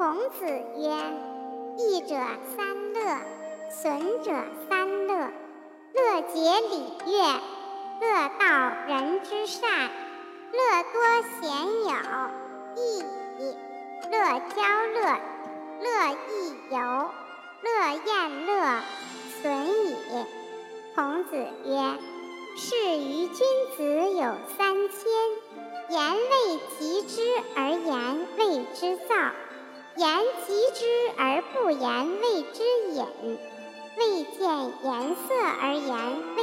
孔子曰：“益者三乐，损者三乐。乐结礼乐，乐道人之善，乐多贤友，益矣；乐交乐，乐亦游，乐宴乐，损矣。”孔子曰：“是于君子有三千，言未及之而言谓之躁。”言及之而不言，谓之隐；未见颜色而言，